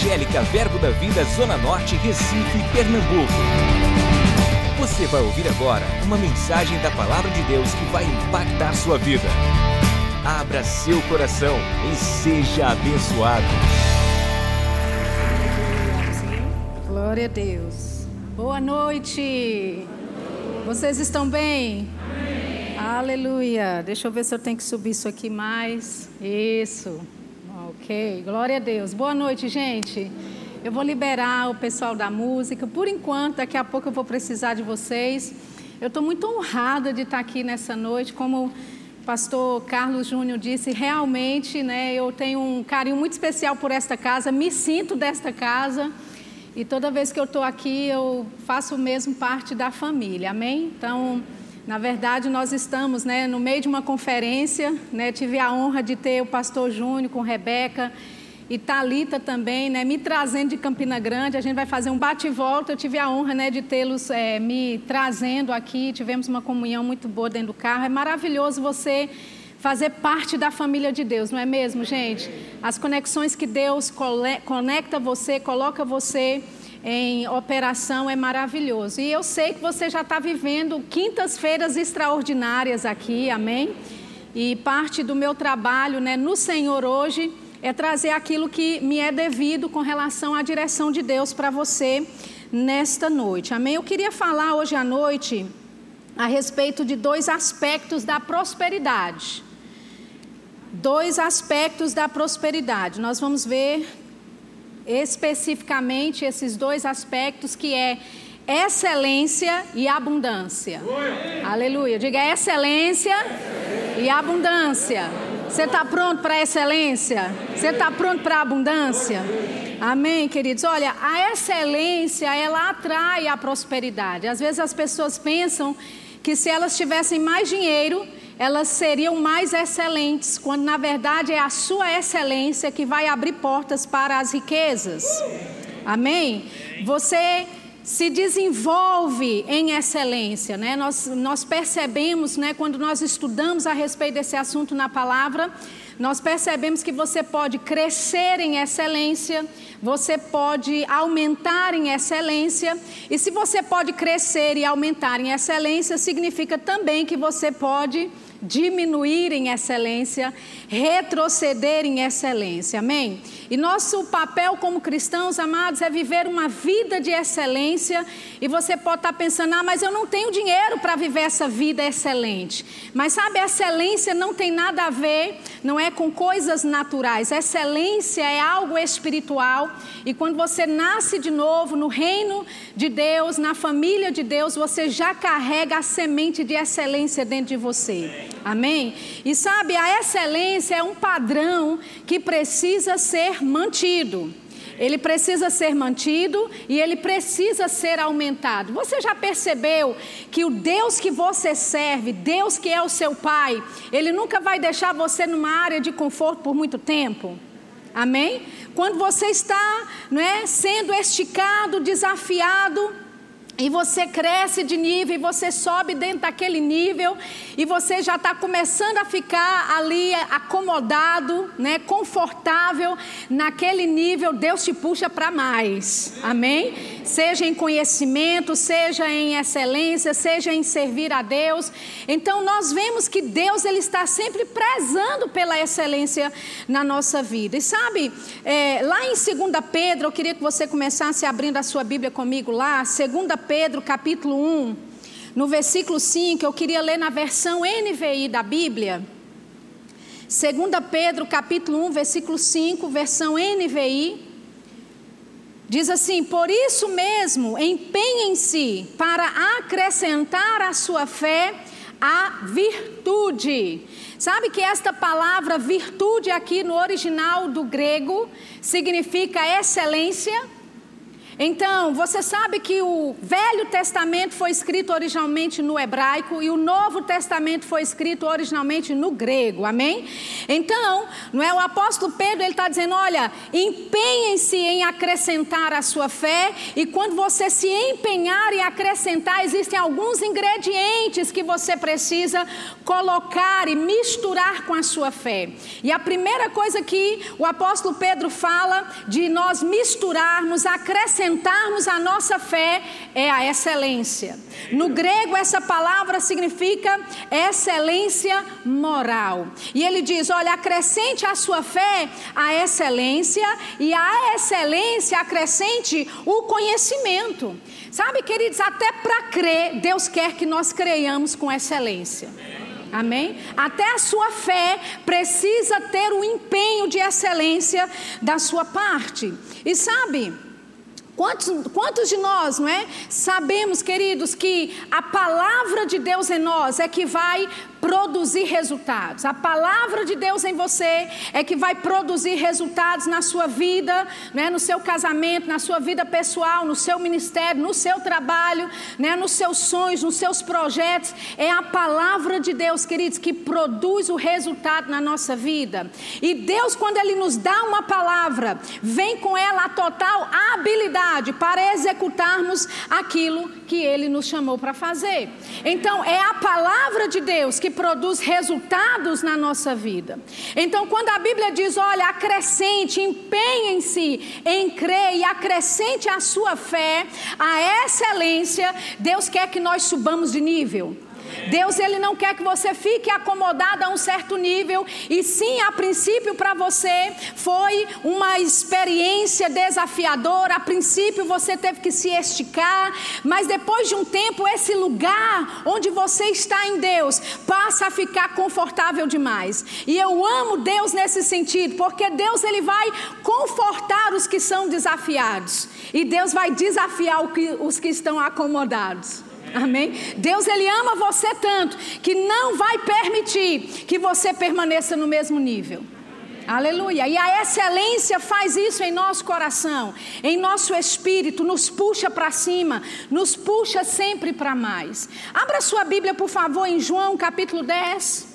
Evangélica Verbo da Vida Zona Norte, Recife, Pernambuco. Você vai ouvir agora uma mensagem da Palavra de Deus que vai impactar sua vida. Abra seu coração e seja abençoado. Glória a Deus. Boa noite. Vocês estão bem? Amém. Aleluia. Deixa eu ver se eu tenho que subir isso aqui mais. Isso. Ok. Glória a Deus. Boa noite, gente. Eu vou liberar o pessoal da música. Por enquanto, daqui a pouco eu vou precisar de vocês. Eu estou muito honrada de estar aqui nessa noite. Como o pastor Carlos Júnior disse, realmente né, eu tenho um carinho muito especial por esta casa, me sinto desta casa. E toda vez que eu estou aqui, eu faço mesmo parte da família, amém? Então, na verdade, nós estamos né, no meio de uma conferência, né, tive a honra de ter o pastor Júnior com Rebeca e Talita também, né, me trazendo de Campina Grande. A gente vai fazer um bate e volta. Eu tive a honra, né, de tê-los é, me trazendo aqui. Tivemos uma comunhão muito boa dentro do carro. É maravilhoso você fazer parte da família de Deus, não é mesmo, gente? As conexões que Deus conecta você, coloca você em operação é maravilhoso. E eu sei que você já está vivendo quintas-feiras extraordinárias aqui, amém? E parte do meu trabalho né, no Senhor hoje é trazer aquilo que me é devido com relação à direção de Deus para você nesta noite, amém? Eu queria falar hoje à noite a respeito de dois aspectos da prosperidade dois aspectos da prosperidade. Nós vamos ver especificamente esses dois aspectos que é excelência e abundância. Aleluia. Diga excelência e abundância. Você está pronto para excelência? Você está pronto para abundância? Amém, queridos? Olha, a excelência, ela atrai a prosperidade. Às vezes as pessoas pensam que se elas tivessem mais dinheiro, elas seriam mais excelentes, quando na verdade é a sua excelência que vai abrir portas para as riquezas. Amém? Você se desenvolve em excelência, né? Nós, nós percebemos, né, quando nós estudamos a respeito desse assunto na palavra, nós percebemos que você pode crescer em excelência, você pode aumentar em excelência, e se você pode crescer e aumentar em excelência, significa também que você pode diminuir em excelência, retroceder em excelência. Amém? E nosso papel como cristãos, amados, é viver uma vida de excelência. E você pode estar pensando, ah, mas eu não tenho dinheiro para viver essa vida excelente. Mas sabe, excelência não tem nada a ver, não é com coisas naturais. Excelência é algo espiritual. E quando você nasce de novo no reino de Deus, na família de Deus, você já carrega a semente de excelência dentro de você. Amém? E sabe, a excelência é um padrão que precisa ser mantido. Ele precisa ser mantido e ele precisa ser aumentado. Você já percebeu que o Deus que você serve, Deus que é o seu Pai, ele nunca vai deixar você numa área de conforto por muito tempo? Amém? Quando você está não é, sendo esticado, desafiado, e você cresce de nível, e você sobe dentro daquele nível, e você já está começando a ficar ali acomodado, né, confortável naquele nível, Deus te puxa para mais. Amém? Seja em conhecimento, seja em excelência, seja em servir a Deus. Então nós vemos que Deus ele está sempre prezando pela excelência na nossa vida. E sabe, é, lá em 2 Pedro, eu queria que você começasse abrindo a sua Bíblia comigo lá, 2 Pedro capítulo 1, no versículo 5, eu queria ler na versão NVI da Bíblia. 2 Pedro capítulo 1, versículo 5, versão NVI. Diz assim: Por isso mesmo, empenhem-se para acrescentar à sua fé a virtude. Sabe que esta palavra virtude aqui no original do grego significa excelência? Então, você sabe que o Velho Testamento foi escrito originalmente no hebraico e o Novo Testamento foi escrito originalmente no grego, amém? Então, não é o apóstolo Pedro, ele está dizendo: olha, empenhem-se em acrescentar a sua fé, e quando você se empenhar em acrescentar, existem alguns ingredientes que você precisa colocar e misturar com a sua fé. E a primeira coisa que o apóstolo Pedro fala de nós misturarmos, acrescentar, acrescentarmos à nossa fé é a excelência. No grego, essa palavra significa excelência moral. E ele diz: olha, acrescente à sua fé a excelência, e a excelência acrescente o conhecimento. Sabe, queridos, até para crer, Deus quer que nós creiamos com excelência. Amém? Até a sua fé precisa ter um empenho de excelência da sua parte. E sabe, Quantos, quantos de nós, não é? Sabemos, queridos, que a palavra de Deus em nós é que vai produzir resultados. A palavra de Deus em você é que vai produzir resultados na sua vida, né, no seu casamento, na sua vida pessoal, no seu ministério, no seu trabalho, né, nos seus sonhos, nos seus projetos. É a palavra de Deus, queridos, que produz o resultado na nossa vida. E Deus, quando Ele nos dá uma palavra, vem com ela a total habilidade para executarmos aquilo que Ele nos chamou para fazer. Então, é a palavra de Deus que produz resultados na nossa vida. Então, quando a Bíblia diz, olha, acrescente, empenhem-se em crer e acrescente a sua fé, a excelência, Deus quer que nós subamos de nível. Deus ele não quer que você fique acomodado a um certo nível e sim, a princípio para você foi uma experiência desafiadora. A princípio você teve que se esticar, mas depois de um tempo esse lugar onde você está em Deus passa a ficar confortável demais. E eu amo Deus nesse sentido, porque Deus ele vai confortar os que são desafiados e Deus vai desafiar os que estão acomodados. Amém? Deus ele ama você tanto que não vai permitir que você permaneça no mesmo nível. Aleluia. E a excelência faz isso em nosso coração, em nosso espírito, nos puxa para cima, nos puxa sempre para mais. Abra sua Bíblia, por favor, em João capítulo 10.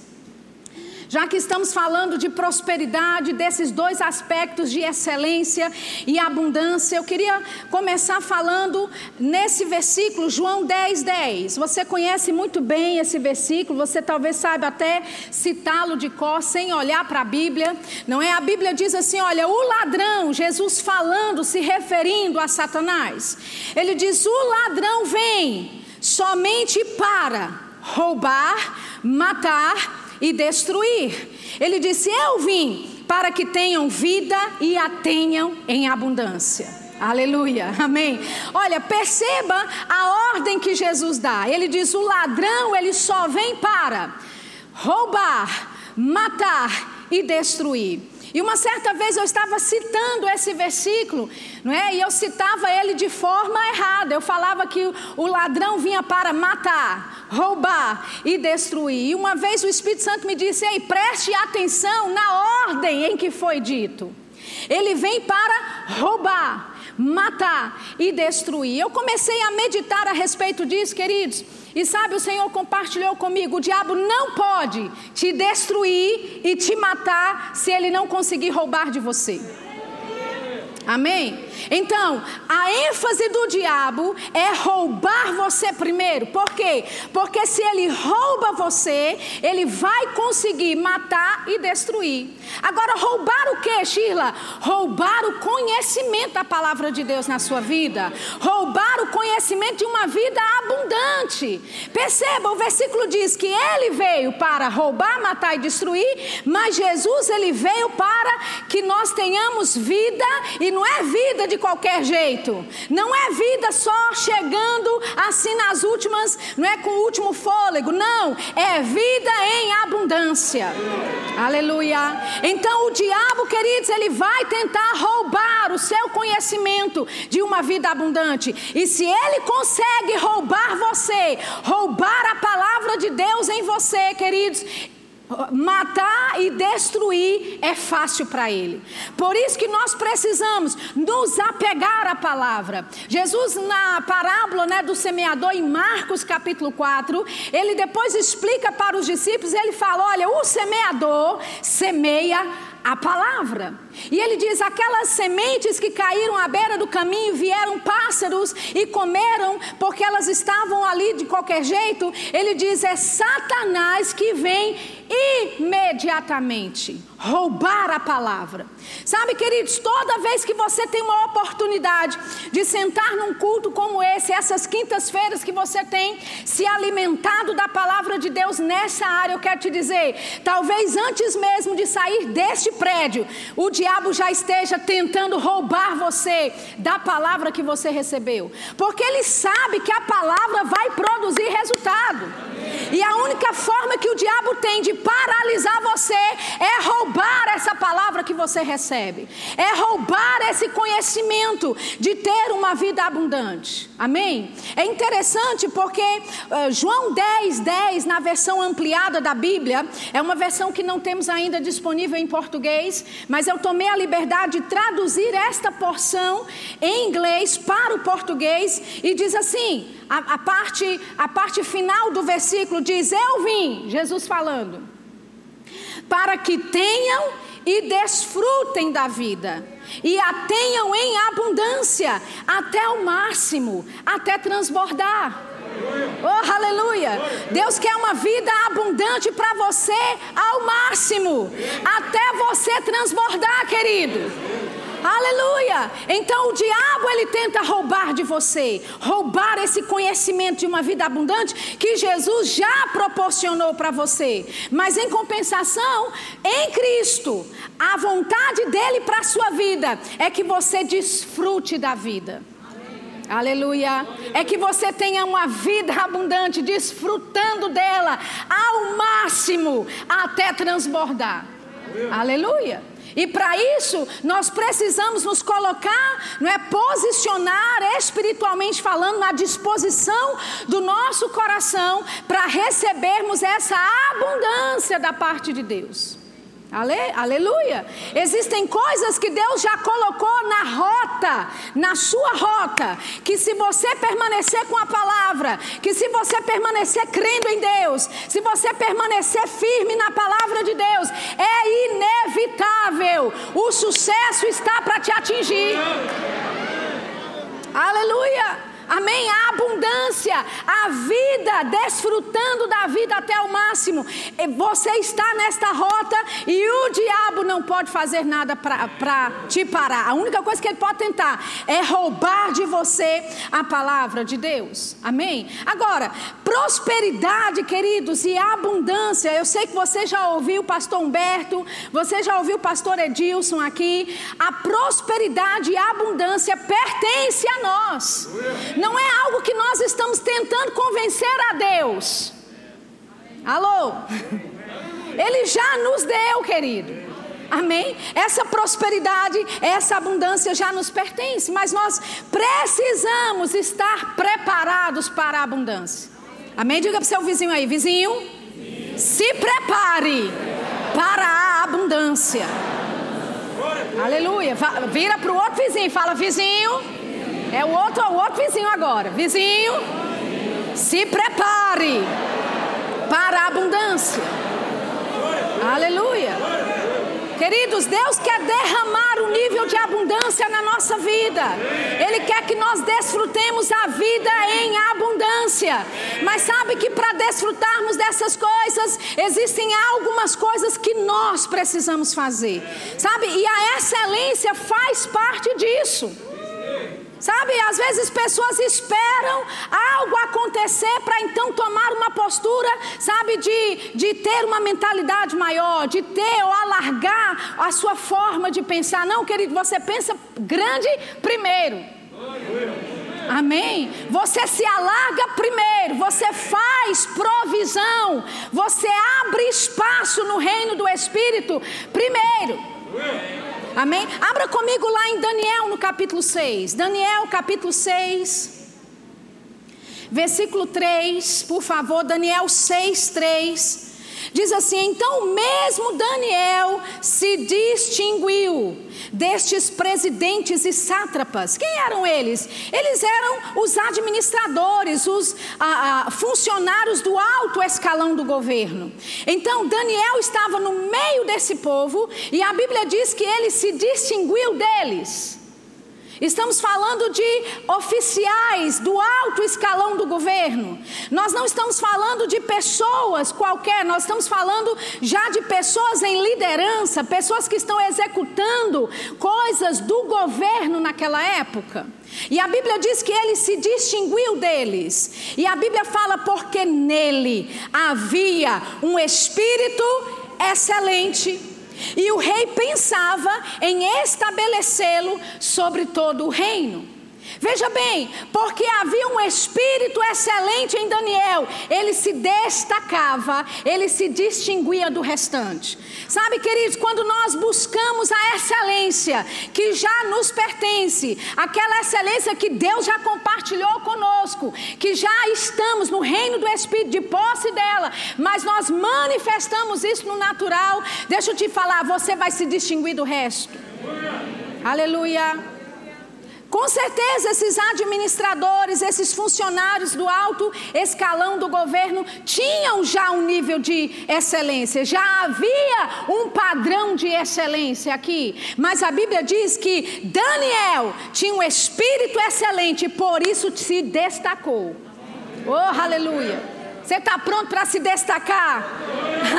Já que estamos falando de prosperidade, desses dois aspectos de excelência e abundância, eu queria começar falando nesse versículo, João 10, 10. Você conhece muito bem esse versículo, você talvez saiba até citá-lo de cor sem olhar para a Bíblia, não é? A Bíblia diz assim: olha, o ladrão, Jesus falando, se referindo a Satanás, ele diz: o ladrão vem somente para roubar, matar e destruir. Ele disse: Eu vim para que tenham vida e a tenham em abundância. Aleluia, amém. Olha, perceba a ordem que Jesus dá. Ele diz: o ladrão, ele só vem para roubar, matar e destruir. E uma certa vez eu estava citando esse versículo, não é? E eu citava ele de forma errada. Eu falava que o ladrão vinha para matar, roubar e destruir. E uma vez o Espírito Santo me disse: "Ei, preste atenção na ordem em que foi dito. Ele vem para roubar, matar e destruir". Eu comecei a meditar a respeito disso, queridos. E sabe, o Senhor compartilhou comigo: o diabo não pode te destruir e te matar se ele não conseguir roubar de você. Amém? Então, a ênfase do diabo é roubar você primeiro. Por quê? Porque se ele rouba você, ele vai conseguir matar e destruir. Agora, roubar o que, Sheila? Roubar o conhecimento da palavra de Deus na sua vida. Roubar o conhecimento de uma vida abundante. Perceba, o versículo diz que ele veio para roubar, matar e destruir, mas Jesus ele veio para que nós tenhamos vida e não é vida de de qualquer jeito. Não é vida só chegando assim nas últimas, não é com o último fôlego. Não, é vida em abundância. Aleluia. Então o diabo, queridos, ele vai tentar roubar o seu conhecimento de uma vida abundante. E se ele consegue roubar você, roubar a palavra de Deus em você, queridos, matar e destruir é fácil para ele. Por isso que nós precisamos nos apegar à palavra. Jesus na parábola, né, do semeador em Marcos capítulo 4, ele depois explica para os discípulos, ele fala: "Olha, o semeador semeia a palavra. E ele diz: aquelas sementes que caíram à beira do caminho, vieram pássaros e comeram, porque elas estavam ali de qualquer jeito. Ele diz: é Satanás que vem imediatamente roubar a palavra. Sabe, queridos, toda vez que você tem uma oportunidade de sentar num culto como esse, essas quintas-feiras que você tem se alimentado da palavra de Deus nessa área, eu quero te dizer, talvez antes mesmo de sair deste prédio, o diabo já esteja tentando roubar você da palavra que você recebeu, porque ele sabe que a palavra vai produzir resultado. E a única forma que o diabo tem de paralisar você é roubar essa palavra que você recebe, é roubar esse conhecimento de ter uma vida abundante. Amém? É interessante porque uh, João 10, 10, na versão ampliada da Bíblia, é uma versão que não temos ainda disponível em português, mas eu tomei a liberdade de traduzir esta porção em inglês para o português e diz assim: a, a, parte, a parte final do versículo diz: Eu vim, Jesus falando, para que tenham e desfrutem da vida, e a tenham em abundância, até o máximo, até transbordar. Oh, aleluia! Deus quer uma vida abundante para você ao máximo, até você transbordar, querido. Aleluia! Então o diabo ele tenta roubar de você, roubar esse conhecimento de uma vida abundante que Jesus já proporcionou para você. Mas em compensação, em Cristo, a vontade dele para a sua vida é que você desfrute da vida. Aleluia. É que você tenha uma vida abundante, desfrutando dela ao máximo, até transbordar. Aleluia. E para isso, nós precisamos nos colocar, não é posicionar espiritualmente falando na disposição do nosso coração para recebermos essa abundância da parte de Deus. Ale, aleluia. Existem coisas que Deus já colocou na rota, na sua rota, que se você permanecer com a palavra, que se você permanecer crendo em Deus, se você permanecer firme na palavra de Deus, é inevitável. O sucesso está para te atingir. Aleluia. Amém? A abundância, a vida, desfrutando da vida até o máximo. Você está nesta rota e o diabo não pode fazer nada para te parar. A única coisa que ele pode tentar é roubar de você a palavra de Deus. Amém? Agora, prosperidade, queridos, e abundância. Eu sei que você já ouviu o pastor Humberto, você já ouviu o pastor Edilson aqui. A prosperidade e a abundância pertence a nós. Não é algo que nós estamos tentando convencer a Deus. Alô? Ele já nos deu, querido. Amém? Essa prosperidade, essa abundância já nos pertence, mas nós precisamos estar preparados para a abundância. Amém? Diga para o seu vizinho aí, vizinho, se prepare para a abundância. Aleluia. Vira para o outro vizinho e fala: vizinho é o outro, o outro vizinho agora. Vizinho, se prepare para a abundância. Aleluia. Queridos, Deus quer derramar um nível de abundância na nossa vida. Ele quer que nós desfrutemos a vida em abundância. Mas sabe que para desfrutarmos dessas coisas, existem algumas coisas que nós precisamos fazer. Sabe? E a excelência faz parte disso. Sabe, às vezes pessoas esperam algo acontecer para então tomar uma postura, sabe, de, de ter uma mentalidade maior, de ter ou alargar a sua forma de pensar. Não, querido, você pensa grande primeiro. Amém? Você se alarga primeiro, você faz provisão, você abre espaço no reino do Espírito primeiro. Amém? Abra comigo lá em Daniel no capítulo 6. Daniel capítulo 6. Versículo 3, por favor, Daniel 6, 3. Diz assim: então mesmo Daniel se distinguiu destes presidentes e sátrapas. Quem eram eles? Eles eram os administradores, os a, a, funcionários do alto escalão do governo. Então Daniel estava no meio desse povo e a Bíblia diz que ele se distinguiu deles. Estamos falando de oficiais do alto escalão do governo. Nós não estamos falando de pessoas qualquer, nós estamos falando já de pessoas em liderança, pessoas que estão executando coisas do governo naquela época. E a Bíblia diz que ele se distinguiu deles. E a Bíblia fala porque nele havia um espírito excelente e o rei pensava em estabelecê-lo sobre todo o reino. Veja bem, porque havia um espírito excelente em Daniel, ele se destacava, ele se distinguia do restante. Sabe, queridos, quando nós buscamos a excelência que já nos pertence, aquela excelência que Deus já compartilhou conosco, que já estamos no reino do Espírito de posse dela, mas nós manifestamos isso no natural, deixa eu te falar, você vai se distinguir do resto. Aleluia. Com certeza, esses administradores, esses funcionários do alto escalão do governo tinham já um nível de excelência, já havia um padrão de excelência aqui. Mas a Bíblia diz que Daniel tinha um espírito excelente, por isso se destacou. Oh, aleluia! Você está pronto para se destacar?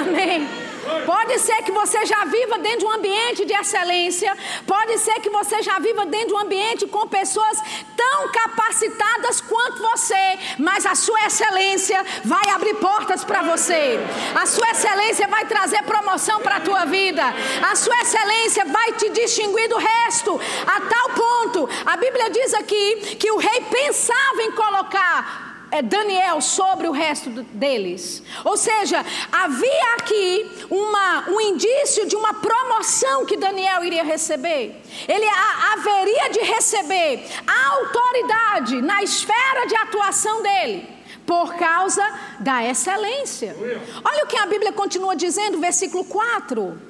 Amém. Pode ser que você já viva dentro de um ambiente de excelência, pode ser que você já viva dentro de um ambiente com pessoas tão capacitadas quanto você, mas a sua excelência vai abrir portas para você. A sua excelência vai trazer promoção para a tua vida. A sua excelência vai te distinguir do resto. A tal ponto, a Bíblia diz aqui que o rei pensava em colocar Daniel sobre o resto deles. Ou seja, havia aqui uma, um indício de uma promoção que Daniel iria receber. Ele a, haveria de receber a autoridade na esfera de atuação dele. Por causa da excelência. Olha o que a Bíblia continua dizendo, versículo 4.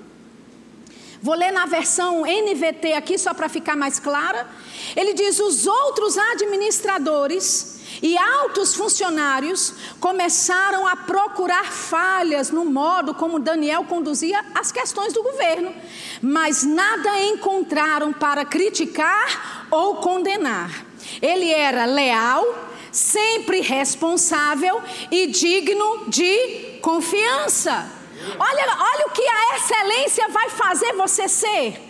Vou ler na versão NVT aqui, só para ficar mais clara. Ele diz: Os outros administradores e altos funcionários começaram a procurar falhas no modo como Daniel conduzia as questões do governo, mas nada encontraram para criticar ou condenar. Ele era leal, sempre responsável e digno de confiança. Olha, olha o que a excelência vai fazer você ser.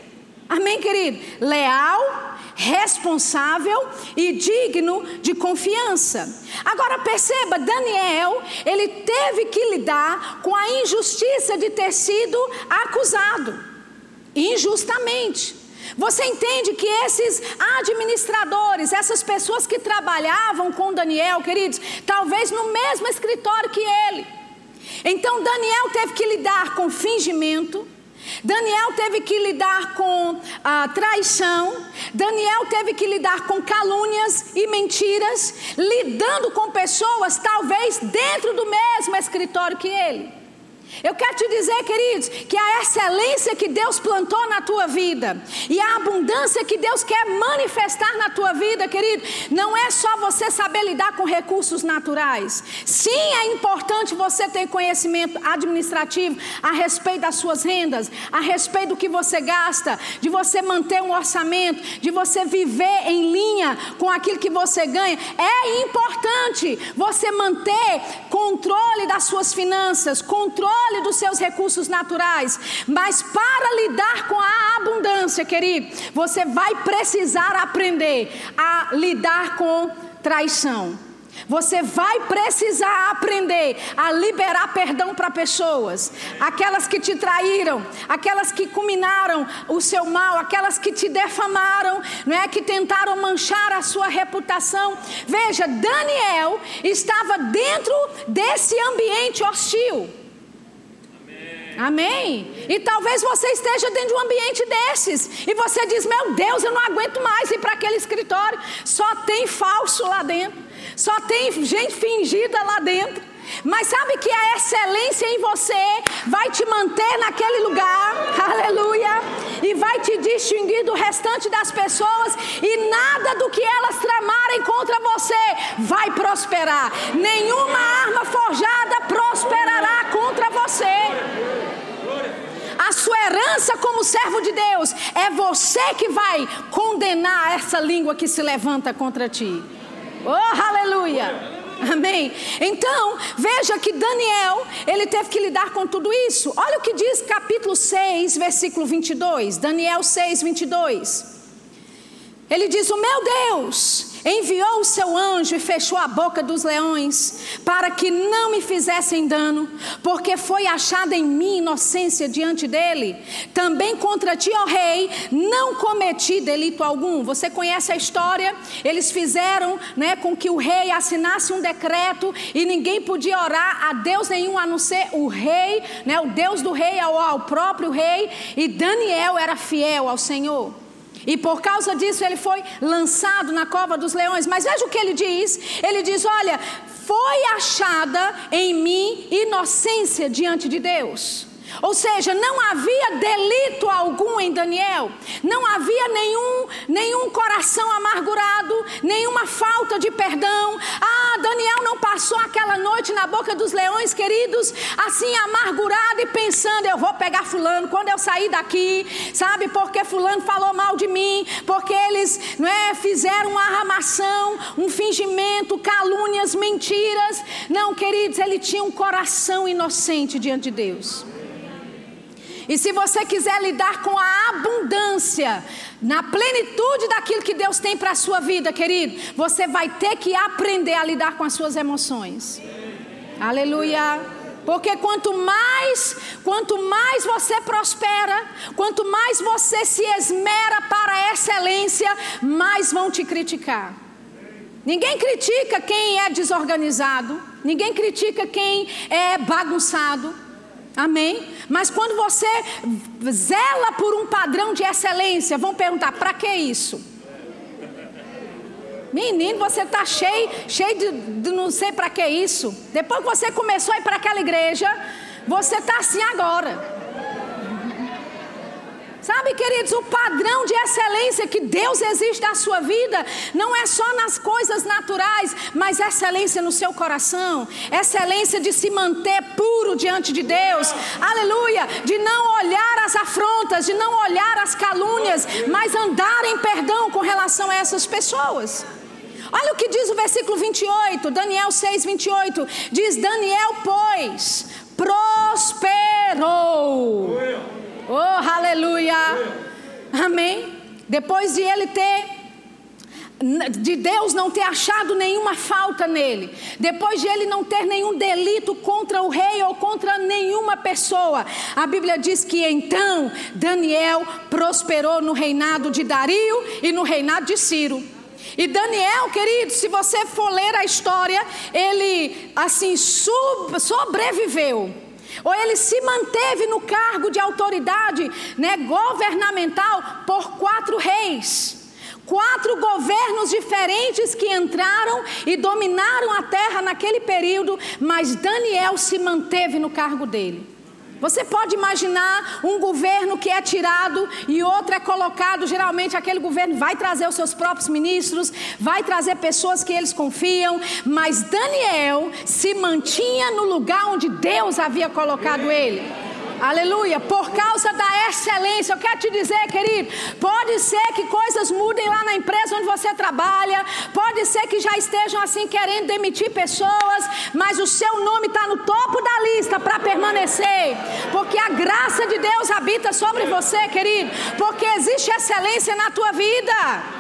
Amém, querido? Leal, responsável e digno de confiança. Agora perceba, Daniel, ele teve que lidar com a injustiça de ter sido acusado injustamente. Você entende que esses administradores, essas pessoas que trabalhavam com Daniel, queridos, talvez no mesmo escritório que ele. Então Daniel teve que lidar com fingimento, Daniel teve que lidar com a traição, Daniel teve que lidar com calúnias e mentiras, lidando com pessoas talvez dentro do mesmo escritório que ele. Eu quero te dizer, queridos, que a excelência que Deus plantou na tua vida e a abundância que Deus quer manifestar na tua vida, querido, não é só você saber lidar com recursos naturais. Sim, é importante você ter conhecimento administrativo a respeito das suas rendas, a respeito do que você gasta, de você manter um orçamento, de você viver em linha com aquilo que você ganha. É importante você manter controle das suas finanças, controle controle dos seus recursos naturais, mas para lidar com a abundância, querido, você vai precisar aprender a lidar com traição. Você vai precisar aprender a liberar perdão para pessoas, aquelas que te traíram, aquelas que culminaram o seu mal, aquelas que te defamaram, não é que tentaram manchar a sua reputação. Veja, Daniel estava dentro desse ambiente hostil. Amém? E talvez você esteja dentro de um ambiente desses e você diz: Meu Deus, eu não aguento mais ir para aquele escritório. Só tem falso lá dentro, só tem gente fingida lá dentro. Mas sabe que a excelência em você vai te manter naquele lugar, aleluia, e vai te distinguir do restante das pessoas, e nada do que elas tramarem contra você vai prosperar. Nenhuma arma forjada prosperará contra você. A sua herança como servo de Deus é você que vai condenar essa língua que se levanta contra ti. Oh, aleluia! Amém? Então, veja que Daniel, ele teve que lidar com tudo isso. Olha o que diz capítulo 6, versículo 22. Daniel 6, 22. Ele diz: O meu Deus enviou o seu anjo e fechou a boca dos leões, para que não me fizessem dano, porque foi achada em mim inocência diante dele. Também contra ti, ó rei, não cometi delito algum. Você conhece a história? Eles fizeram né, com que o rei assinasse um decreto e ninguém podia orar a Deus nenhum a não ser o rei, né, o Deus do rei ao, ao próprio rei, e Daniel era fiel ao Senhor. E por causa disso ele foi lançado na cova dos leões. Mas veja o que ele diz: ele diz: Olha, foi achada em mim inocência diante de Deus. Ou seja, não havia delito algum em Daniel, não havia nenhum, nenhum coração amargurado, nenhuma falta de perdão. Ah, Daniel não passou aquela noite na boca dos leões, queridos, assim amargurado e pensando: eu vou pegar Fulano quando eu sair daqui, sabe? Porque Fulano falou mal de mim, porque eles não é, fizeram uma arramação, um fingimento, calúnias, mentiras. Não, queridos, ele tinha um coração inocente diante de Deus. E se você quiser lidar com a abundância, na plenitude daquilo que Deus tem para a sua vida, querido, você vai ter que aprender a lidar com as suas emoções. Aleluia. Porque quanto mais, quanto mais você prospera, quanto mais você se esmera para a excelência, mais vão te criticar. Ninguém critica quem é desorganizado, ninguém critica quem é bagunçado. Amém? Mas quando você zela por um padrão de excelência, vão perguntar: para que isso? Menino, você está cheio, cheio de, de não sei para que isso. Depois que você começou a ir para aquela igreja, você está assim agora. Sabe, queridos, o padrão de excelência que Deus existe na sua vida não é só nas coisas naturais, mas excelência no seu coração, excelência de se manter puro diante de Deus, aleluia, de não olhar as afrontas, de não olhar as calúnias, mas andar em perdão com relação a essas pessoas. Olha o que diz o versículo 28, Daniel 6, 28. Diz: Daniel, pois, prosperou. Oh, aleluia. Amém. Depois de ele ter de Deus não ter achado nenhuma falta nele, depois de ele não ter nenhum delito contra o rei ou contra nenhuma pessoa, a Bíblia diz que então Daniel prosperou no reinado de Dario e no reinado de Ciro. E Daniel, querido, se você for ler a história, ele assim sobreviveu ou ele se manteve no cargo de autoridade né, governamental por quatro reis. Quatro governos diferentes que entraram e dominaram a terra naquele período, mas Daniel se manteve no cargo dele. Você pode imaginar um governo que é tirado e outro é colocado. Geralmente, aquele governo vai trazer os seus próprios ministros, vai trazer pessoas que eles confiam. Mas Daniel se mantinha no lugar onde Deus havia colocado ele. Aleluia, por causa da excelência. Eu quero te dizer, querido, pode ser que coisas mudem lá na empresa onde você trabalha, pode ser que já estejam assim querendo demitir pessoas, mas o seu nome está no topo da lista para permanecer, porque a graça de Deus habita sobre você, querido, porque existe excelência na tua vida.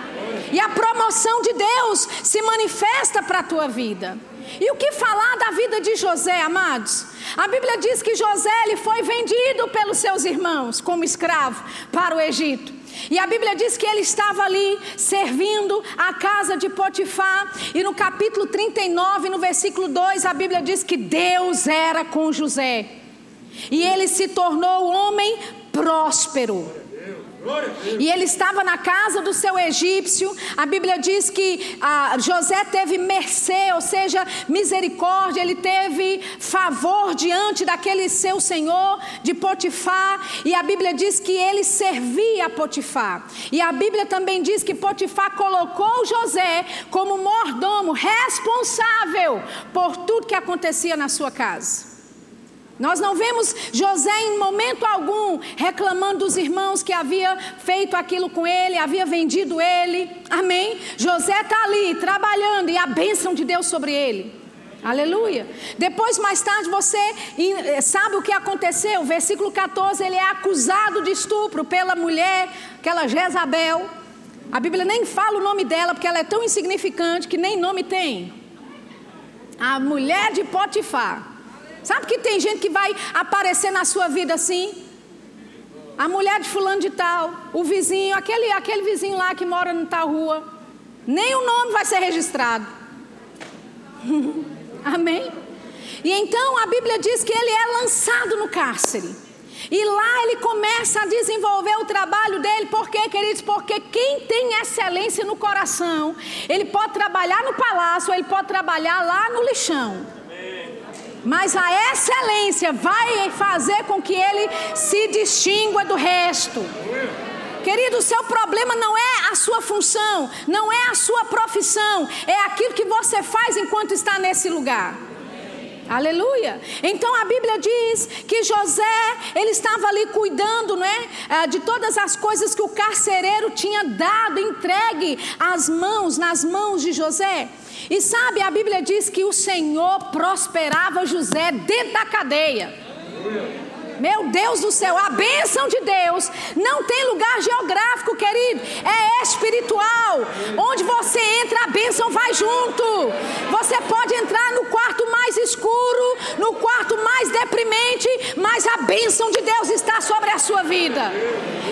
E a promoção de Deus se manifesta para a tua vida. E o que falar da vida de José, amados? A Bíblia diz que José ele foi vendido pelos seus irmãos como escravo para o Egito. E a Bíblia diz que ele estava ali servindo a casa de Potifar. E no capítulo 39, no versículo 2, a Bíblia diz que Deus era com José. E ele se tornou homem próspero. E ele estava na casa do seu egípcio. A Bíblia diz que ah, José teve mercê, ou seja, misericórdia, ele teve favor diante daquele seu senhor de Potifar. E a Bíblia diz que ele servia a Potifar. E a Bíblia também diz que Potifar colocou José como mordomo responsável por tudo que acontecia na sua casa. Nós não vemos José em momento algum reclamando dos irmãos que havia feito aquilo com ele, havia vendido ele. Amém? José está ali trabalhando e a bênção de Deus sobre ele. Aleluia. Depois, mais tarde, você eh, sabe o que aconteceu? Versículo 14: ele é acusado de estupro pela mulher, aquela Jezabel. A Bíblia nem fala o nome dela, porque ela é tão insignificante que nem nome tem. A mulher de Potifar. Sabe que tem gente que vai aparecer na sua vida assim? A mulher de fulano de tal, o vizinho, aquele, aquele vizinho lá que mora em tal rua. Nem o nome vai ser registrado. Amém? E então a Bíblia diz que ele é lançado no cárcere. E lá ele começa a desenvolver o trabalho dele, por quê, queridos? Porque quem tem excelência no coração, ele pode trabalhar no palácio, ele pode trabalhar lá no lixão. Mas a excelência vai fazer com que ele se distingua do resto. Querido, o seu problema não é a sua função, não é a sua profissão, é aquilo que você faz enquanto está nesse lugar. Aleluia. Então a Bíblia diz que José, ele estava ali cuidando, né, eh, de todas as coisas que o carcereiro tinha dado, entregue às mãos, nas mãos de José. E sabe, a Bíblia diz que o Senhor prosperava José dentro da cadeia. Meu Deus do céu, a bênção de Deus não tem lugar geográfico, querido, é espiritual. Onde você entra, a bênção vai junto. Você pode entrar no quarto mais escuro, no quarto mais deprimente, mas a bênção de Deus está sobre a sua vida.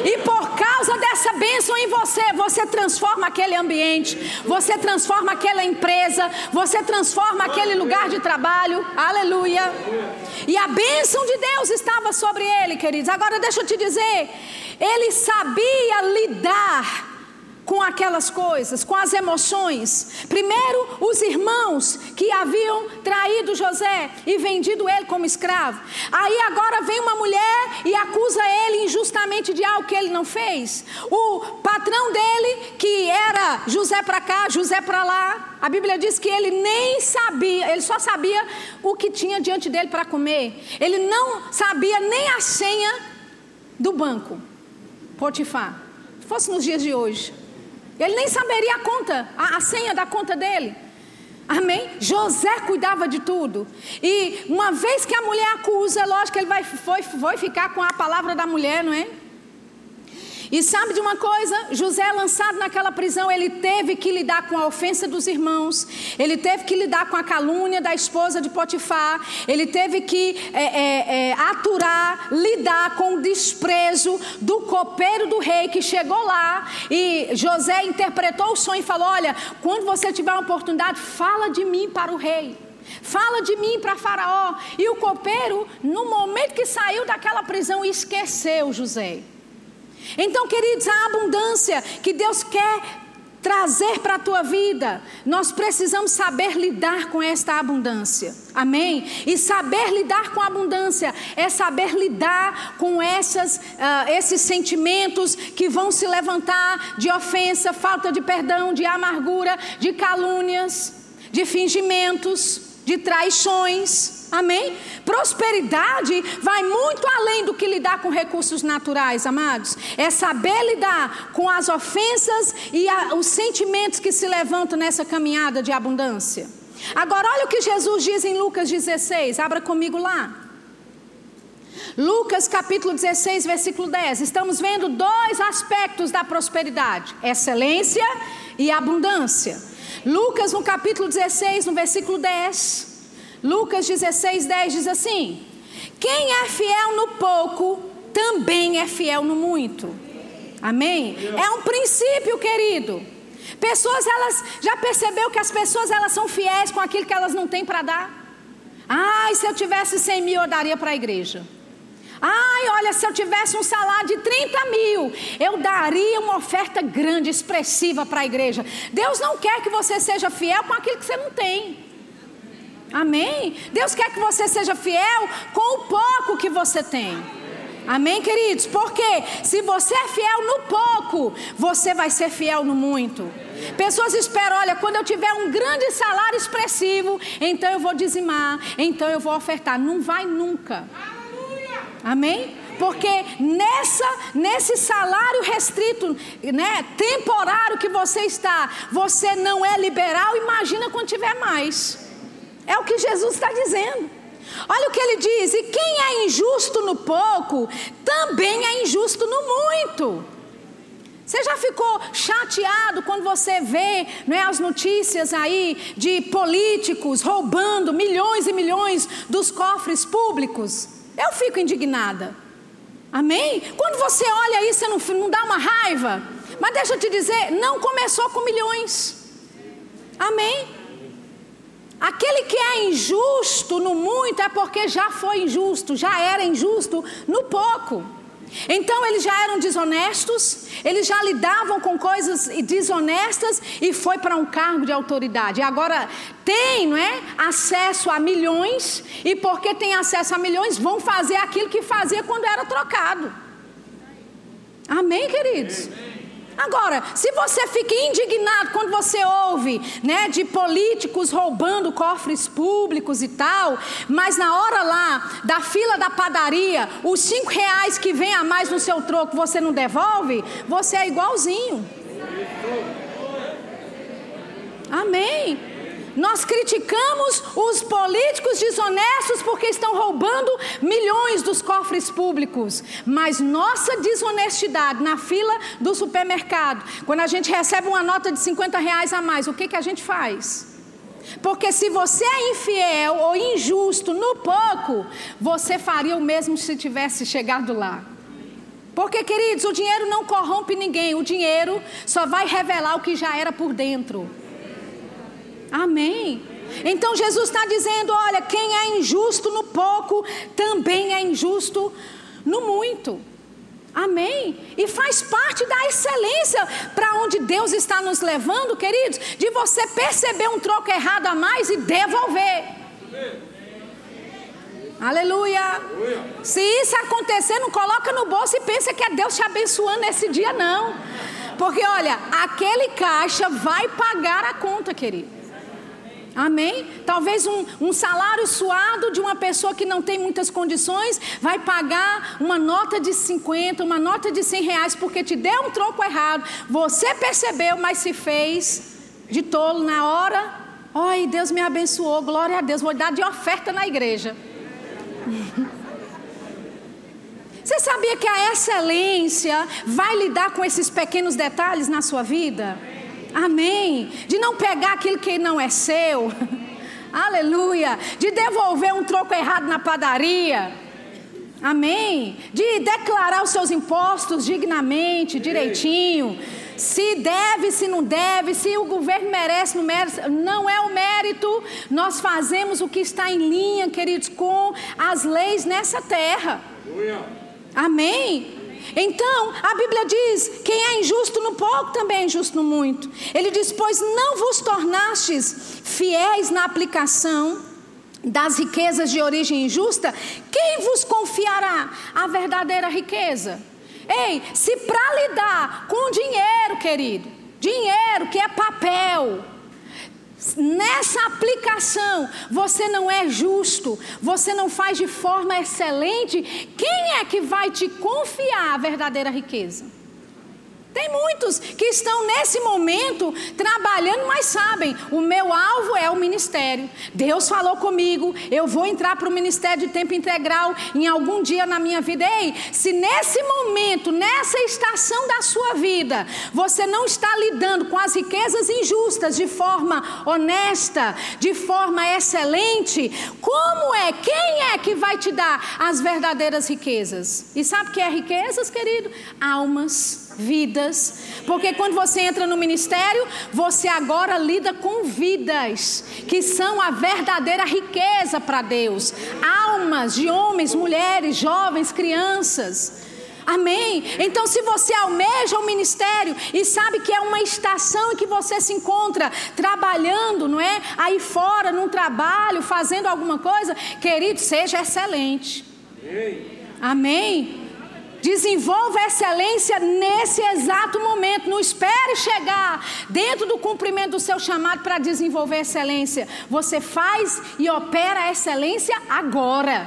E por causa dessa bênção em você, você transforma aquele ambiente, você transforma aquela empresa, você transforma aquele lugar de trabalho. Aleluia. E a bênção de Deus estava sobre ele, queridos. Agora deixa eu te dizer, ele sabia lidar com aquelas coisas, com as emoções. Primeiro, os irmãos que haviam traído José e vendido ele como escravo. Aí agora vem uma mulher e acusa ele injustamente de algo que ele não fez. O patrão dele, que era José para cá, José para lá, a Bíblia diz que ele nem sabia, ele só sabia o que tinha diante dele para comer. Ele não sabia nem a senha do banco. Potifar. Se fosse nos dias de hoje. Ele nem saberia a conta, a, a senha da conta dele. Amém? José cuidava de tudo. E uma vez que a mulher acusa, lógico que ele vai, foi, foi ficar com a palavra da mulher, não é? E sabe de uma coisa? José, lançado naquela prisão, ele teve que lidar com a ofensa dos irmãos, ele teve que lidar com a calúnia da esposa de Potifar, ele teve que é, é, é, aturar, lidar com o desprezo do copeiro do rei que chegou lá. E José interpretou o sonho e falou: Olha, quando você tiver uma oportunidade, fala de mim para o rei. Fala de mim para Faraó. E o copeiro, no momento que saiu daquela prisão, esqueceu José. Então, queridos, a abundância que Deus quer trazer para a tua vida, nós precisamos saber lidar com esta abundância. Amém? E saber lidar com a abundância é saber lidar com essas, uh, esses sentimentos que vão se levantar de ofensa, falta de perdão, de amargura, de calúnias, de fingimentos, de traições. Amém? Prosperidade vai muito além do que lidar com recursos naturais, amados. É saber lidar com as ofensas e a, os sentimentos que se levantam nessa caminhada de abundância. Agora, olha o que Jesus diz em Lucas 16, abra comigo lá. Lucas capítulo 16, versículo 10. Estamos vendo dois aspectos da prosperidade: excelência e abundância. Lucas, no capítulo 16, no versículo 10. Lucas 16, 10 diz assim: Quem é fiel no pouco, também é fiel no muito. Amém? É um princípio, querido. Pessoas, elas já percebeu que as pessoas elas são fiéis com aquilo que elas não têm para dar? Ah, se eu tivesse 100 mil, eu daria para a igreja. Ai, olha, se eu tivesse um salário de 30 mil, eu daria uma oferta grande, expressiva para a igreja. Deus não quer que você seja fiel com aquilo que você não tem. Amém? Deus quer que você seja fiel com o pouco que você tem. Amém, queridos? Porque se você é fiel no pouco, você vai ser fiel no muito. Pessoas esperam, olha, quando eu tiver um grande salário expressivo, então eu vou dizimar, então eu vou ofertar. Não vai nunca. Amém? Porque nessa, nesse salário restrito, né, temporário que você está, você não é liberal, imagina quando tiver mais. É o que Jesus está dizendo. Olha o que ele diz: e quem é injusto no pouco, também é injusto no muito. Você já ficou chateado quando você vê é, as notícias aí de políticos roubando milhões e milhões dos cofres públicos? Eu fico indignada. Amém? Quando você olha isso, você não, não dá uma raiva. Mas deixa eu te dizer, não começou com milhões. Amém? Aquele que é injusto no muito é porque já foi injusto, já era injusto no pouco. Então eles já eram desonestos, eles já lidavam com coisas desonestas e foi para um cargo de autoridade. Agora tem, não é, acesso a milhões e porque tem acesso a milhões vão fazer aquilo que fazia quando era trocado. Amém, queridos. Amém. Agora, se você fica indignado quando você ouve, né, de políticos roubando cofres públicos e tal, mas na hora lá da fila da padaria, os cinco reais que vem a mais no seu troco você não devolve, você é igualzinho. Amém. Nós criticamos os políticos desonestos porque estão roubando milhões dos cofres públicos. Mas nossa desonestidade na fila do supermercado, quando a gente recebe uma nota de 50 reais a mais, o que, que a gente faz? Porque se você é infiel ou injusto no pouco, você faria o mesmo se tivesse chegado lá. Porque, queridos, o dinheiro não corrompe ninguém, o dinheiro só vai revelar o que já era por dentro. Amém. Então Jesus está dizendo: olha, quem é injusto no pouco, também é injusto no muito. Amém? E faz parte da excelência para onde Deus está nos levando, queridos, de você perceber um troco errado a mais e devolver. Aleluia. Aleluia. Se isso acontecer, não coloca no bolso e pensa que é Deus te abençoando nesse dia, não. Porque olha, aquele caixa vai pagar a conta, querido. Amém? Talvez um, um, salário suado de uma pessoa que não tem muitas condições vai pagar uma nota de 50, uma nota de 100 reais porque te deu um troco errado. Você percebeu, mas se fez de tolo na hora. Oi, Deus me abençoou, glória a Deus. Vou dar de oferta na igreja. Você sabia que a excelência vai lidar com esses pequenos detalhes na sua vida? Amém. De não pegar aquilo que não é seu. Aleluia. De devolver um troco errado na padaria. Amém. De declarar os seus impostos dignamente, direitinho. Se deve, se não deve, se o governo merece, não merece, não é o mérito. Nós fazemos o que está em linha, queridos, com as leis nessa terra. Amém. Então, a Bíblia diz: quem é injusto no pouco também é injusto no muito. Ele diz: pois não vos tornastes fiéis na aplicação das riquezas de origem injusta, quem vos confiará a verdadeira riqueza? Ei, se para lidar com dinheiro, querido, dinheiro que é papel, nessa aplicação você não é justo, você não faz de forma excelente, quem é que vai te confiar a verdadeira riqueza? Tem muitos que estão nesse momento trabalhando, mas sabem, o meu alvo é o ministério. Deus falou comigo, eu vou entrar para o ministério de tempo integral em algum dia na minha vida. Ei, se nesse momento, nessa estação da sua vida, você não está lidando com as riquezas injustas de forma honesta, de forma excelente, como é? Quem é que vai te dar as verdadeiras riquezas? E sabe o que é riquezas, querido? Almas, vidas. Porque quando você entra no ministério, você agora lida com vidas, que são a verdadeira riqueza para Deus. Almas de homens, mulheres, jovens, crianças. Amém? Então, se você almeja o ministério e sabe que é uma estação em que você se encontra trabalhando, não é? Aí fora, num trabalho, fazendo alguma coisa, querido, seja excelente. Amém? Desenvolva excelência nesse exato momento. Não espere chegar dentro do cumprimento do seu chamado para desenvolver excelência. Você faz e opera a excelência agora.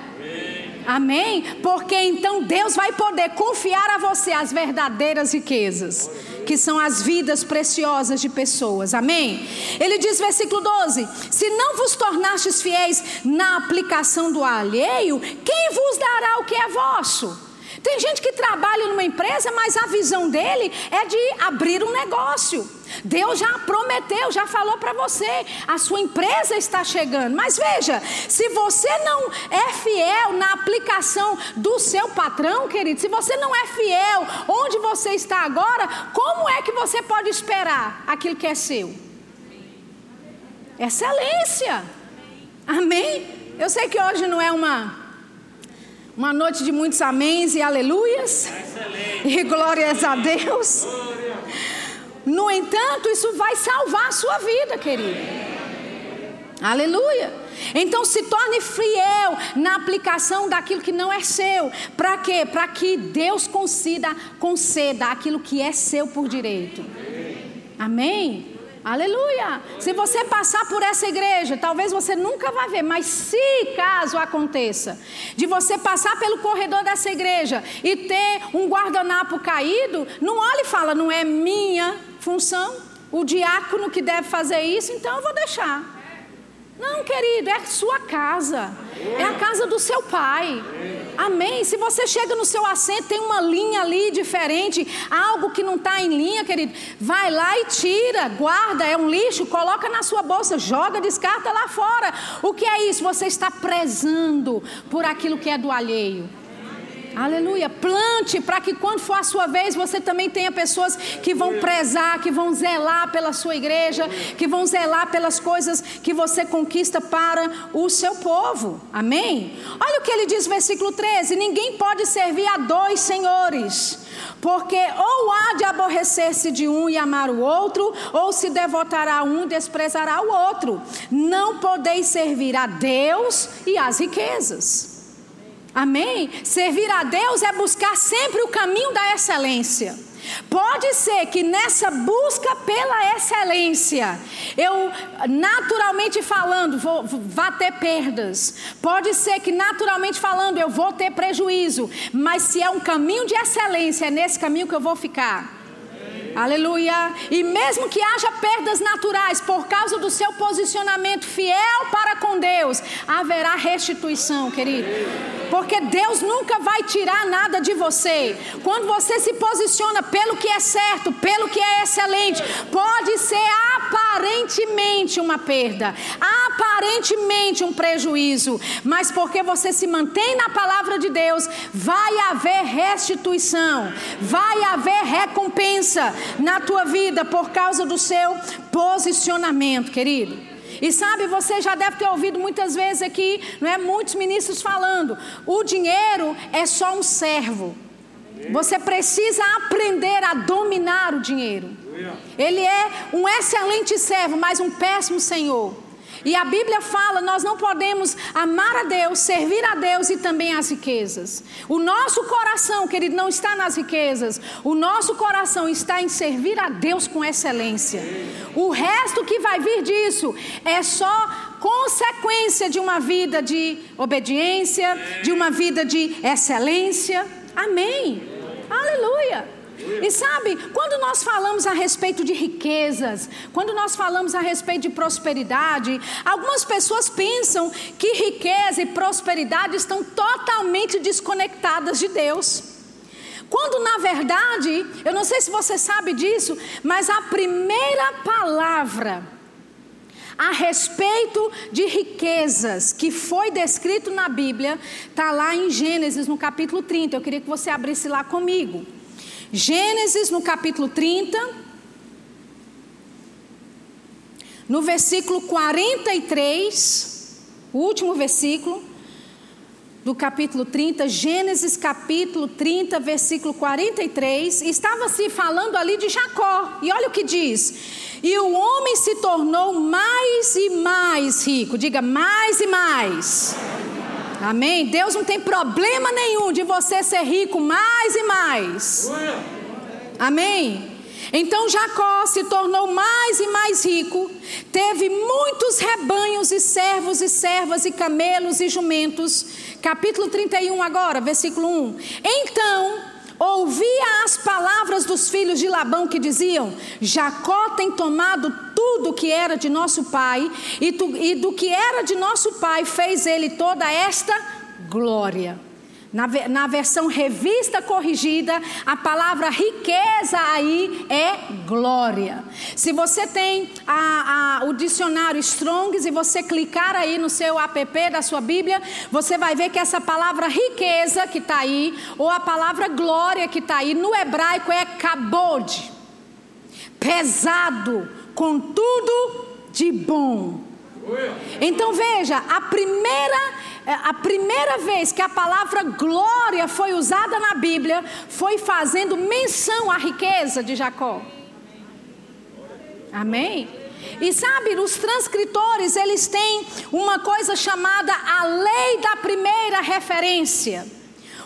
Amém? Porque então Deus vai poder confiar a você as verdadeiras riquezas, que são as vidas preciosas de pessoas. Amém? Ele diz, versículo 12: Se não vos tornastes fiéis na aplicação do alheio, quem vos dará o que é vosso? Tem gente que trabalha numa empresa, mas a visão dele é de abrir um negócio. Deus já prometeu, já falou para você, a sua empresa está chegando. Mas veja, se você não é fiel na aplicação do seu patrão, querido, se você não é fiel onde você está agora, como é que você pode esperar aquilo que é seu? Excelência. Amém? Eu sei que hoje não é uma uma noite de muitos améns e aleluias. Excelente. E glórias a Deus. Glória. No entanto, isso vai salvar a sua vida, querido. Aleluia. Então se torne fiel na aplicação daquilo que não é seu. Para quê? Para que Deus conceda, conceda aquilo que é seu por direito. Amém? Aleluia! Se você passar por essa igreja, talvez você nunca vai ver, mas se caso aconteça, de você passar pelo corredor dessa igreja e ter um guardanapo caído, não olhe e fala, não é minha função, o diácono que deve fazer isso, então eu vou deixar. Não, querido, é a sua casa. É a casa do seu pai. Amém. Se você chega no seu assento, tem uma linha ali diferente, algo que não está em linha, querido, vai lá e tira, guarda, é um lixo, coloca na sua bolsa, joga, descarta lá fora. O que é isso? Você está prezando por aquilo que é do alheio. Aleluia. Plante para que quando for a sua vez você também tenha pessoas que vão prezar, que vão zelar pela sua igreja, que vão zelar pelas coisas que você conquista para o seu povo. Amém? Olha o que ele diz, versículo 13: Ninguém pode servir a dois senhores. Porque ou há de aborrecer-se de um e amar o outro, ou se devotará a um e desprezará o outro. Não podeis servir a Deus e às riquezas. Amém? Servir a Deus é buscar sempre o caminho da excelência. Pode ser que nessa busca pela excelência, eu naturalmente falando, vou, vá ter perdas. Pode ser que naturalmente falando, eu vou ter prejuízo. Mas se é um caminho de excelência, é nesse caminho que eu vou ficar. Aleluia. E mesmo que haja perdas naturais por causa do seu posicionamento fiel para com Deus, haverá restituição, querido. Porque Deus nunca vai tirar nada de você. Quando você se posiciona pelo que é certo, pelo que é excelente, pode ser aparentemente uma perda, aparentemente um prejuízo, mas porque você se mantém na palavra de Deus, vai haver restituição, vai haver recompensa na tua vida por causa do seu posicionamento, querido. E sabe, você já deve ter ouvido muitas vezes aqui, não é? Muitos ministros falando: o dinheiro é só um servo. Você precisa aprender a dominar o dinheiro. Ele é um excelente servo, mas um péssimo senhor. E a Bíblia fala: nós não podemos amar a Deus, servir a Deus e também as riquezas. O nosso coração, querido, não está nas riquezas. O nosso coração está em servir a Deus com excelência. O resto que vai vir disso é só consequência de uma vida de obediência, de uma vida de excelência. Amém. Aleluia. E sabe, quando nós falamos a respeito de riquezas, quando nós falamos a respeito de prosperidade, algumas pessoas pensam que riqueza e prosperidade estão totalmente desconectadas de Deus. Quando na verdade, eu não sei se você sabe disso, mas a primeira palavra a respeito de riquezas que foi descrito na Bíblia está lá em Gênesis no capítulo 30. Eu queria que você abrisse lá comigo. Gênesis no capítulo 30, no versículo 43, o último versículo do capítulo 30, Gênesis capítulo 30, versículo 43, estava se falando ali de Jacó. E olha o que diz: E o homem se tornou mais e mais rico. Diga mais e mais. Amém? Deus não tem problema nenhum de você ser rico mais e mais. Amém? Então Jacó se tornou mais e mais rico, teve muitos rebanhos e servos e servas e camelos e jumentos. Capítulo 31 agora, versículo 1. Então ouvia as palavras dos filhos de Labão que diziam: Jacó tem tomado tudo que era de nosso pai, e, tu, e do que era de nosso pai fez ele toda esta glória. Na, na, versão revista corrigida, a palavra riqueza aí é glória. Se você tem a, a, o dicionário Strongs e você clicar aí no seu app da sua Bíblia, você vai ver que essa palavra riqueza que está aí, ou a palavra glória que está aí, no hebraico é kabod. Pesado, com tudo de bom. Então veja, a primeira é, a primeira vez que a palavra glória foi usada na Bíblia foi fazendo menção à riqueza de Jacó. Amém? E sabe, os transcritores, eles têm uma coisa chamada a lei da primeira referência.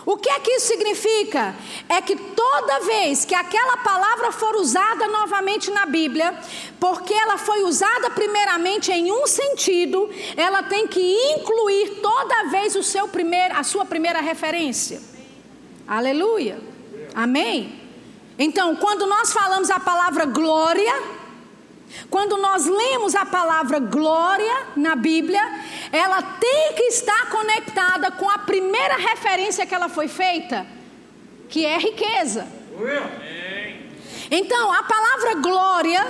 O que é que isso significa? É que toda vez que aquela palavra for usada novamente na Bíblia, porque ela foi usada primeiramente em um sentido, ela tem que incluir toda vez o seu primeiro, a sua primeira referência. Aleluia. Amém? Então, quando nós falamos a palavra glória, quando nós lemos a palavra glória na Bíblia, ela tem que estar conectada com a primeira referência que ela foi feita, que é riqueza. Então, a palavra glória,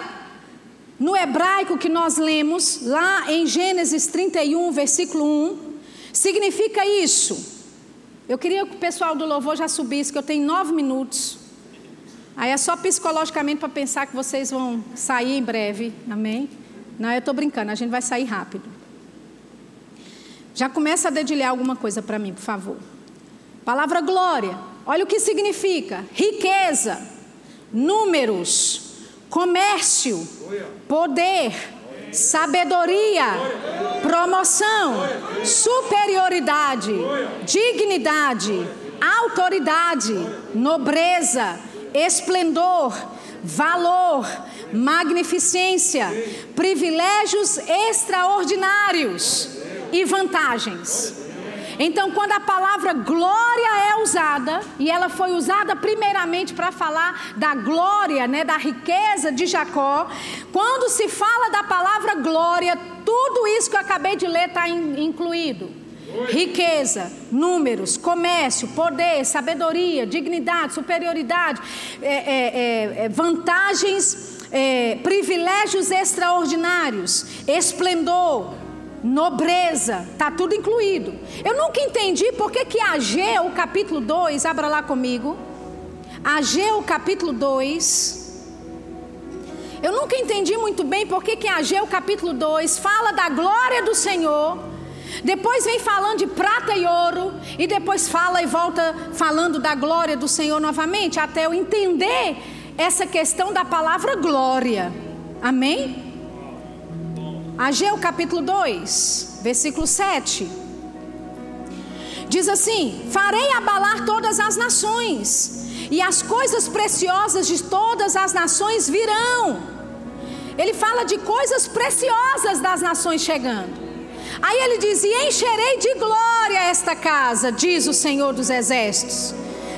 no hebraico que nós lemos, lá em Gênesis 31, versículo 1, significa isso. Eu queria que o pessoal do louvor já subisse, que eu tenho nove minutos. Aí é só psicologicamente para pensar que vocês vão sair em breve, amém? Não, eu estou brincando, a gente vai sair rápido. Já começa a dedilhar alguma coisa para mim, por favor. Palavra glória, olha o que significa: riqueza, números, comércio, poder, sabedoria, promoção, superioridade, dignidade, autoridade, nobreza esplendor, valor, magnificência, privilégios extraordinários e vantagens. Então, quando a palavra glória é usada, e ela foi usada primeiramente para falar da glória, né, da riqueza de Jacó, quando se fala da palavra glória, tudo isso que eu acabei de ler está incluído riqueza, números, comércio, poder, sabedoria, dignidade, superioridade, é, é, é, é vantagens, é, privilégios extraordinários, esplendor, nobreza, está tudo incluído. Eu nunca entendi por que, que Ageu, capítulo 2, abra lá comigo. Ageu, capítulo 2. Eu nunca entendi muito bem por que, que Ageu, capítulo 2, fala da glória do Senhor depois vem falando de prata e ouro, e depois fala e volta falando da glória do Senhor novamente, até eu entender essa questão da palavra glória. Amém? Ageu capítulo 2, versículo 7. Diz assim: Farei abalar todas as nações, e as coisas preciosas de todas as nações virão. Ele fala de coisas preciosas das nações chegando. Aí ele diz: E encherei de glória esta casa, diz o Senhor dos Exércitos.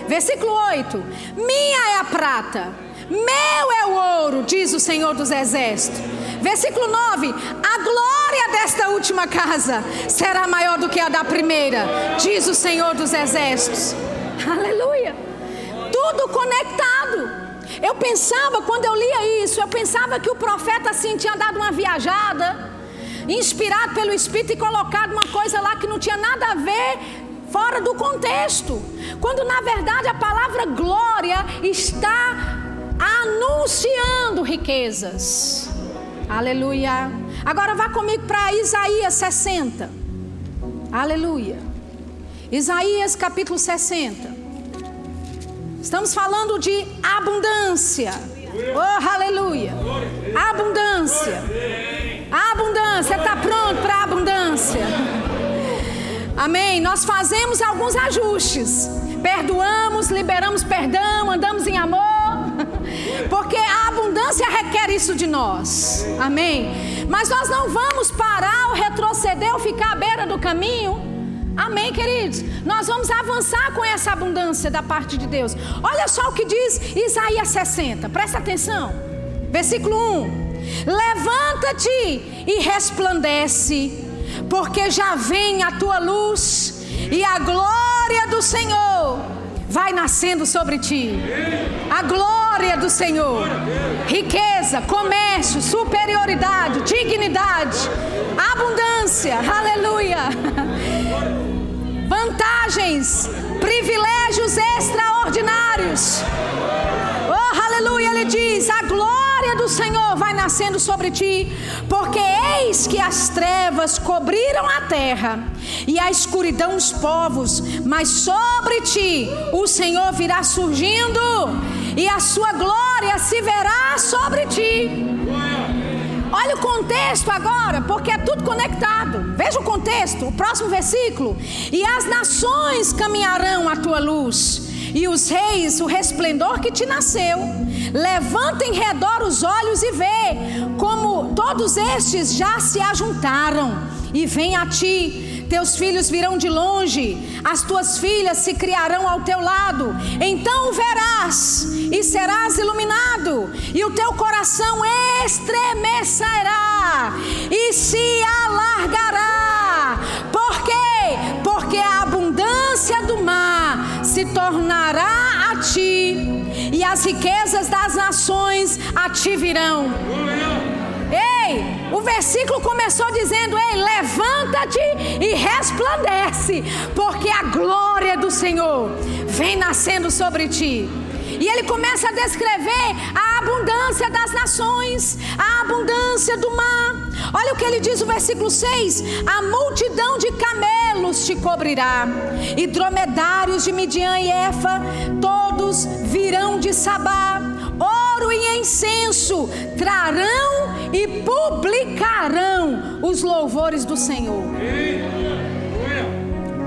Versículo 8: Minha é a prata, meu é o ouro, diz o Senhor dos Exércitos. Versículo 9: A glória desta última casa será maior do que a da primeira, diz o Senhor dos Exércitos. Aleluia! Tudo conectado. Eu pensava, quando eu lia isso, eu pensava que o profeta assim tinha dado uma viajada inspirado pelo Espírito e colocado uma coisa lá que não tinha nada a ver, fora do contexto. Quando na verdade a palavra glória está anunciando riquezas. Aleluia. Agora vá comigo para Isaías 60. Aleluia. Isaías capítulo 60. Estamos falando de abundância. Oh, aleluia. Abundância. Abundância. Está pronto para a abundância? Amém. Nós fazemos alguns ajustes. Perdoamos, liberamos perdão, andamos em amor. Porque a abundância requer isso de nós. Amém. Mas nós não vamos parar ou retroceder ou ficar à beira do caminho. Amém, queridos? Nós vamos avançar com essa abundância da parte de Deus. Olha só o que diz Isaías 60, presta atenção. Versículo 1: Levanta-te e resplandece, porque já vem a tua luz e a glória do Senhor vai nascendo sobre ti. A glória do Senhor, riqueza, comércio, superioridade, dignidade, abundância, aleluia vantagens, privilégios extraordinários. Sobre ti, porque eis que as trevas cobriram a terra e a escuridão os povos, mas sobre ti o Senhor virá surgindo e a sua glória se verá sobre ti. Olha o contexto agora, porque é tudo conectado. Veja o contexto, o próximo versículo. E as nações caminharão à tua luz, e os reis o resplendor que te nasceu. Levanta em redor os olhos e vê como todos estes já se ajuntaram e vêm a ti teus filhos virão de longe, as tuas filhas se criarão ao teu lado. Então verás e serás iluminado, e o teu coração estremecerá e se alargará. Por quê? Porque a abundância do mar se tornará a ti, e as riquezas das nações a ti virão. Ei, o versículo começou dizendo: Ei, levanta-te e resplandece, porque a glória do Senhor vem nascendo sobre ti. E ele começa a descrever a abundância das nações, a abundância do mar. Olha o que ele diz no versículo 6: A multidão de camelos te cobrirá, e dromedários de Midian e Efa, todos virão de Sabá ouro e incenso trarão e publicarão os louvores do Senhor.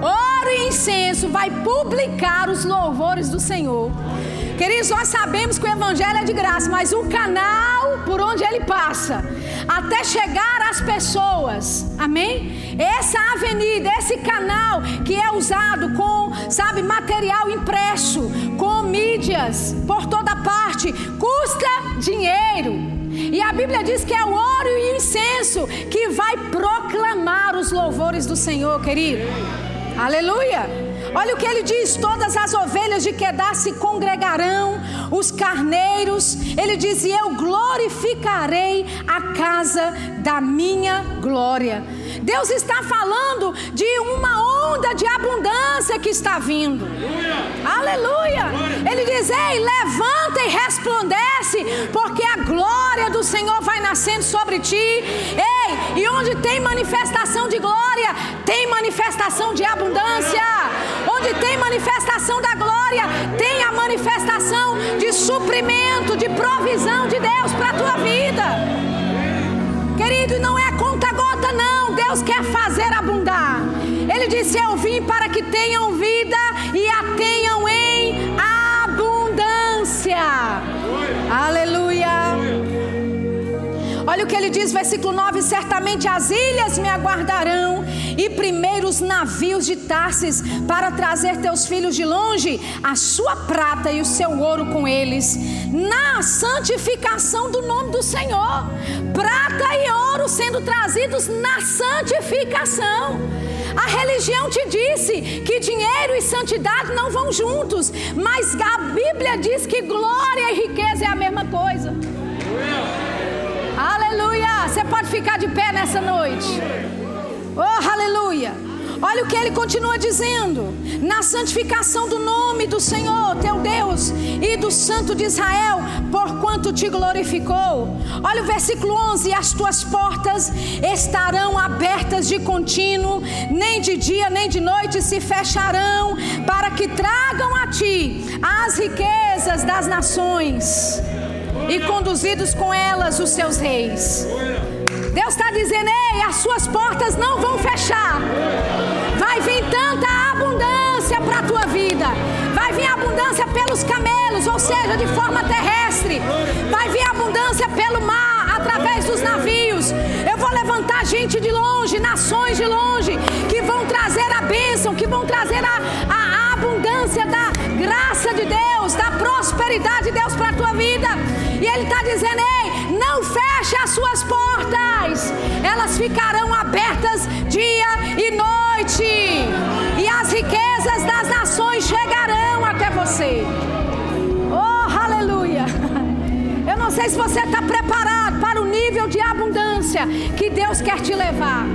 Ouro e incenso vai publicar os louvores do Senhor. Queridos, nós sabemos que o Evangelho é de graça, mas o canal por onde ele passa, até chegar às pessoas, amém? Essa avenida, esse canal que é usado com, sabe, material impresso, com mídias por toda parte, custa dinheiro. E a Bíblia diz que é o ouro e o incenso que vai proclamar os louvores do Senhor, querido. Aleluia. Olha o que ele diz: todas as ovelhas de Quedar se congregarão, os carneiros. Ele diz: e eu glorificarei a casa da minha glória. Deus está falando de uma onda de abundância que está vindo. Aleluia. Aleluia. Ele diz: Ei, levanta e resplandece, porque a glória do Senhor vai nascendo sobre ti. Ei, e onde tem manifestação de glória, tem manifestação de abundância. Onde tem manifestação da glória, tem a manifestação de suprimento, de provisão de Deus para a tua vida. Querido, não é conta não. Deus quer fazer abundar. Ele disse: Eu vim para que tenham vida e a tenham em abundância. Aleluia. Olha o que ele diz, versículo 9: Certamente as ilhas me aguardarão, e primeiro os navios de Tarsis, para trazer teus filhos de longe, a sua prata e o seu ouro com eles, na santificação do nome do Senhor. Prata sendo trazidos na santificação. A religião te disse que dinheiro e santidade não vão juntos, mas a Bíblia diz que glória e riqueza é a mesma coisa. Aleluia! Você pode ficar de pé nessa noite. Oh, aleluia! Olha o que ele continua dizendo: na santificação do nome do Senhor, teu Deus, e do Santo de Israel, porquanto te glorificou. Olha o versículo 11: as tuas portas estarão abertas de contínuo, nem de dia nem de noite se fecharão, para que tragam a ti as riquezas das nações e conduzidos com elas os seus reis. Deus está dizendo: ei, as suas portas não vão fechar. Vai vir tanta abundância para a tua vida. Vai vir abundância pelos camelos, ou seja, de forma terrestre. Vai vir abundância pelo mar, através dos navios. Eu vou levantar gente de longe, nações de longe, que vão trazer a bênção, que vão trazer a, a, abundância da graça de Deus, da prosperidade de Deus para a tua vida. E Ele está dizendo: ei, não feche as suas portas, elas ficarão abertas dia e noite, e as riquezas das nações chegarão até você. Oh, aleluia! Eu não sei se você está preparado para o nível de abundância que Deus quer te levar.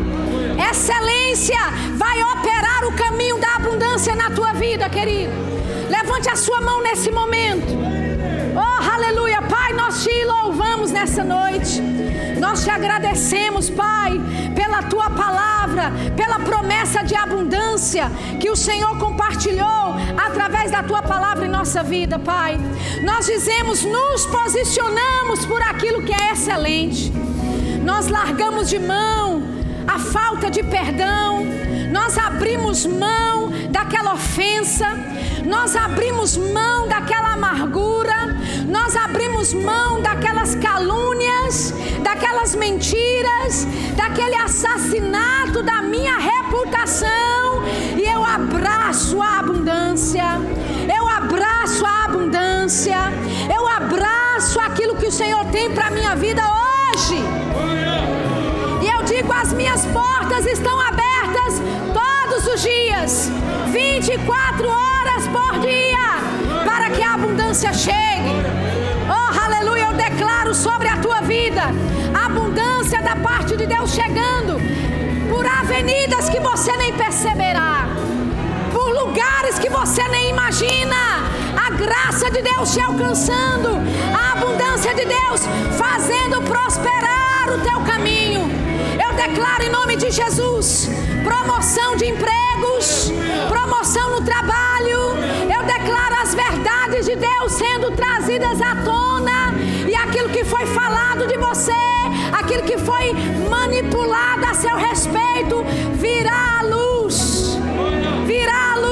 Excelência vai operar o caminho da abundância na tua vida, querido. Levante a sua mão nesse momento. Louvamos nessa noite. Nós te agradecemos, Pai, pela tua palavra, pela promessa de abundância que o Senhor compartilhou através da tua palavra em nossa vida, Pai. Nós dizemos, nos posicionamos por aquilo que é excelente. Nós largamos de mão a falta de perdão, nós abrimos mão daquela ofensa, nós abrimos mão daquela amargura, nós abrimos mão daquelas calúnias, daquelas mentiras, daquele assassinato da minha reputação e eu abraço a abundância, eu abraço a abundância, eu abraço aquilo que o Senhor tem para minha vida hoje. E eu digo: as minhas portas estão abertas todos os dias, 24 horas por dia, abundância chegue. Oh, aleluia, eu declaro sobre a tua vida a abundância da parte de Deus chegando por avenidas que você nem perceberá, por lugares que você nem imagina. A graça de Deus te alcançando, a abundância de Deus fazendo prosperar o teu caminho. Eu declaro em nome de Jesus promoção de empregos, promoção no trabalho. Eu declaro as verdades de Deus sendo trazidas à tona e aquilo que foi falado de você, aquilo que foi manipulado a seu respeito, virá à luz. Virá à luz.